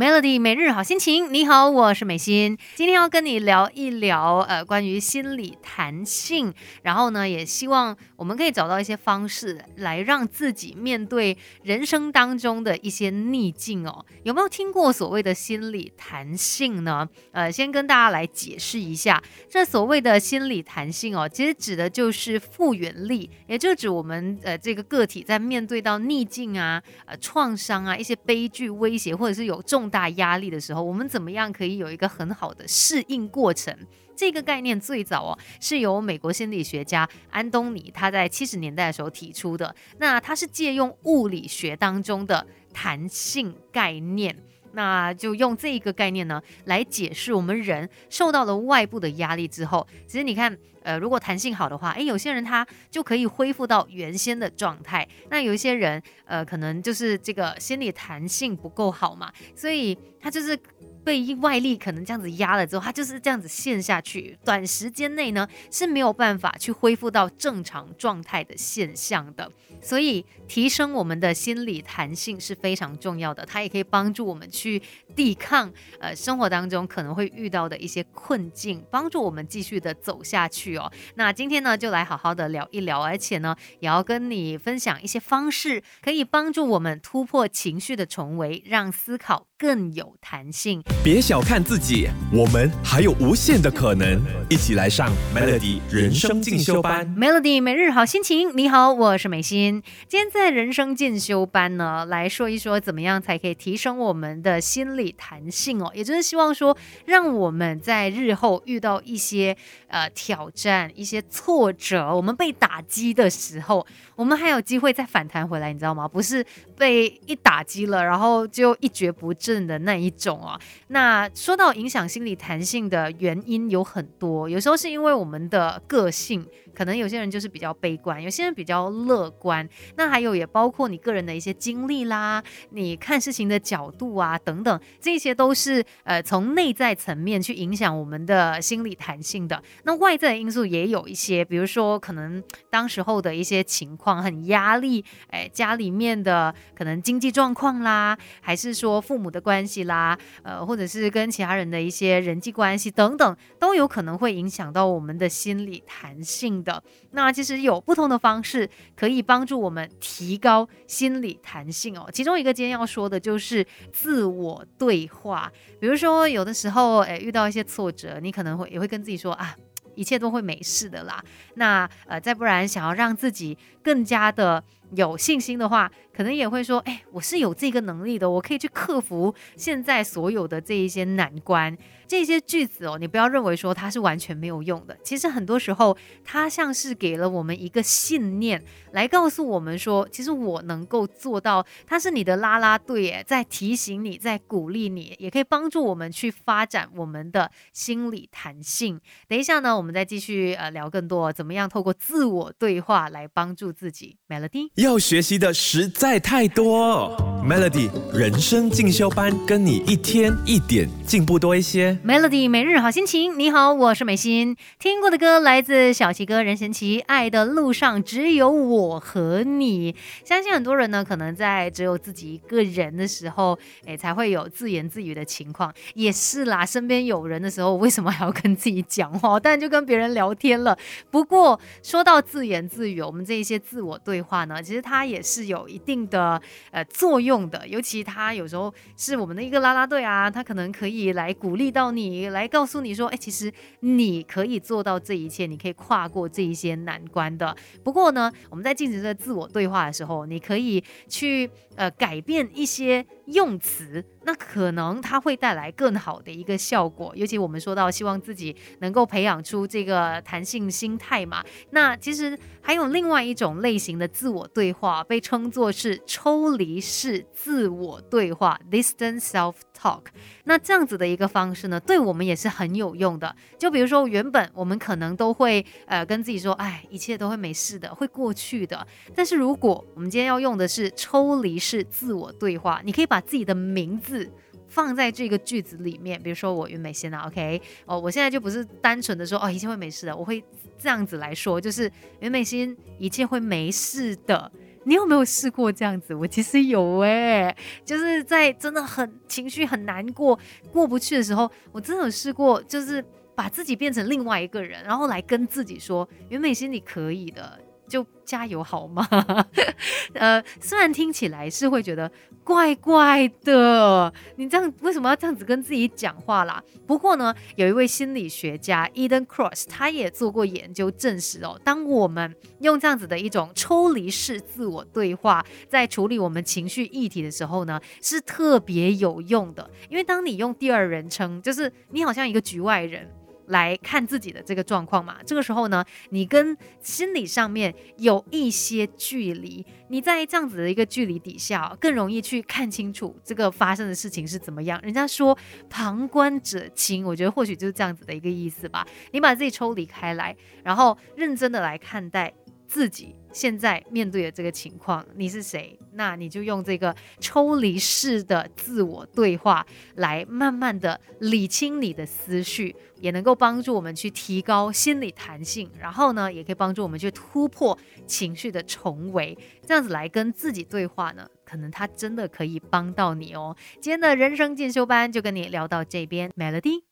Melody 每日好心情，你好，我是美心，今天要跟你聊一聊呃关于心理弹性，然后呢，也希望我们可以找到一些方式来让自己面对人生当中的一些逆境哦。有没有听过所谓的心理弹性呢？呃，先跟大家来解释一下，这所谓的心理弹性哦，其实指的就是复原力，也就指我们呃这个个体在面对到逆境啊、呃创伤啊、一些悲剧威胁，或者是有重大压力的时候，我们怎么样可以有一个很好的适应过程？这个概念最早哦是由美国心理学家安东尼他在七十年代的时候提出的。那他是借用物理学当中的弹性概念，那就用这一个概念呢来解释我们人受到了外部的压力之后，其实你看，呃，如果弹性好的话，诶，有些人他就可以恢复到原先的状态。那有一些人，呃，可能就是这个心理弹性不够好嘛，所以他就是。被外力可能这样子压了之后，他就是这样子陷下去，短时间内呢是没有办法去恢复到正常状态的现象的。所以提升我们的心理弹性是非常重要的，它也可以帮助我们去抵抗呃生活当中可能会遇到的一些困境，帮助我们继续的走下去哦。那今天呢就来好好的聊一聊，而且呢也要跟你分享一些方式，可以帮助我们突破情绪的重围，让思考更有弹性。别小看自己，我们还有无限的可能。一起来上 Melody 人生进修班。Melody 每日好心情，你好，我是美心。今天在人生进修班呢，来说一说怎么样才可以提升我们的心理弹性哦。也就是希望说，让我们在日后遇到一些呃挑战、一些挫折，我们被打击的时候，我们还有机会再反弹回来，你知道吗？不是被一打击了，然后就一蹶不振的那一种啊。那说到影响心理弹性的原因有很多，有时候是因为我们的个性，可能有些人就是比较悲观，有些人比较乐观。那还有也包括你个人的一些经历啦，你看事情的角度啊等等，这些都是呃从内在层面去影响我们的心理弹性的。那外在的因素也有一些，比如说可能当时候的一些情况很压力，哎，家里面的可能经济状况啦，还是说父母的关系啦，呃或者。者是跟其他人的一些人际关系等等，都有可能会影响到我们的心理弹性的。那其实有不同的方式可以帮助我们提高心理弹性哦。其中一个今天要说的就是自我对话。比如说，有的时候，诶，遇到一些挫折，你可能会也会跟自己说啊，一切都会没事的啦。那呃，再不然想要让自己更加的。有信心的话，可能也会说，哎，我是有这个能力的，我可以去克服现在所有的这一些难关。这些句子哦，你不要认为说它是完全没有用的。其实很多时候，它像是给了我们一个信念，来告诉我们说，其实我能够做到。它是你的拉拉队，哎，在提醒你，在鼓励你，也可以帮助我们去发展我们的心理弹性。等一下呢，我们再继续呃聊更多，怎么样透过自我对话来帮助自己。Melody。要学习的实在太多，Melody 人生进修班，跟你一天一点进步多一些。Melody 每日好心情，你好，我是美心。听过的歌来自小齐哥任贤齐，《爱的路上只有我和你》。相信很多人呢，可能在只有自己一个人的时候，哎，才会有自言自语的情况。也是啦，身边有人的时候，为什么还要跟自己讲话？但就跟别人聊天了。不过说到自言自语，我们这一些自我对话呢？其实它也是有一定的呃作用的，尤其它有时候是我们的一个啦啦队啊，它可能可以来鼓励到你，来告诉你说，哎，其实你可以做到这一切，你可以跨过这一些难关的。不过呢，我们在进行这自我对话的时候，你可以去呃改变一些用词。那可能它会带来更好的一个效果，尤其我们说到希望自己能够培养出这个弹性心态嘛。那其实还有另外一种类型的自我对话，被称作是抽离式自我对话 （distance self talk）。那这样子的一个方式呢，对我们也是很有用的。就比如说，原本我们可能都会呃跟自己说，哎，一切都会没事的，会过去的。但是如果我们今天要用的是抽离式自我对话，你可以把自己的名字。放在这个句子里面，比如说我云美心啊，OK，哦，我现在就不是单纯的说哦一切会没事的，我会这样子来说，就是云美心一切会没事的。你有没有试过这样子？我其实有诶，就是在真的很情绪很难过、过不去的时候，我真的有试过，就是把自己变成另外一个人，然后来跟自己说：“袁美心，你可以的。”就加油好吗？呃，虽然听起来是会觉得怪怪的，你这样为什么要这样子跟自己讲话啦？不过呢，有一位心理学家 Eden Cross，他也做过研究证实哦，当我们用这样子的一种抽离式自我对话，在处理我们情绪议题的时候呢，是特别有用的。因为当你用第二人称，就是你好像一个局外人。来看自己的这个状况嘛，这个时候呢，你跟心理上面有一些距离，你在这样子的一个距离底下，更容易去看清楚这个发生的事情是怎么样。人家说旁观者清，我觉得或许就是这样子的一个意思吧。你把自己抽离开来，然后认真的来看待。自己现在面对的这个情况，你是谁？那你就用这个抽离式的自我对话来慢慢的理清你的思绪，也能够帮助我们去提高心理弹性，然后呢，也可以帮助我们去突破情绪的重围。这样子来跟自己对话呢，可能它真的可以帮到你哦。今天的人生进修班就跟你聊到这边，Melody。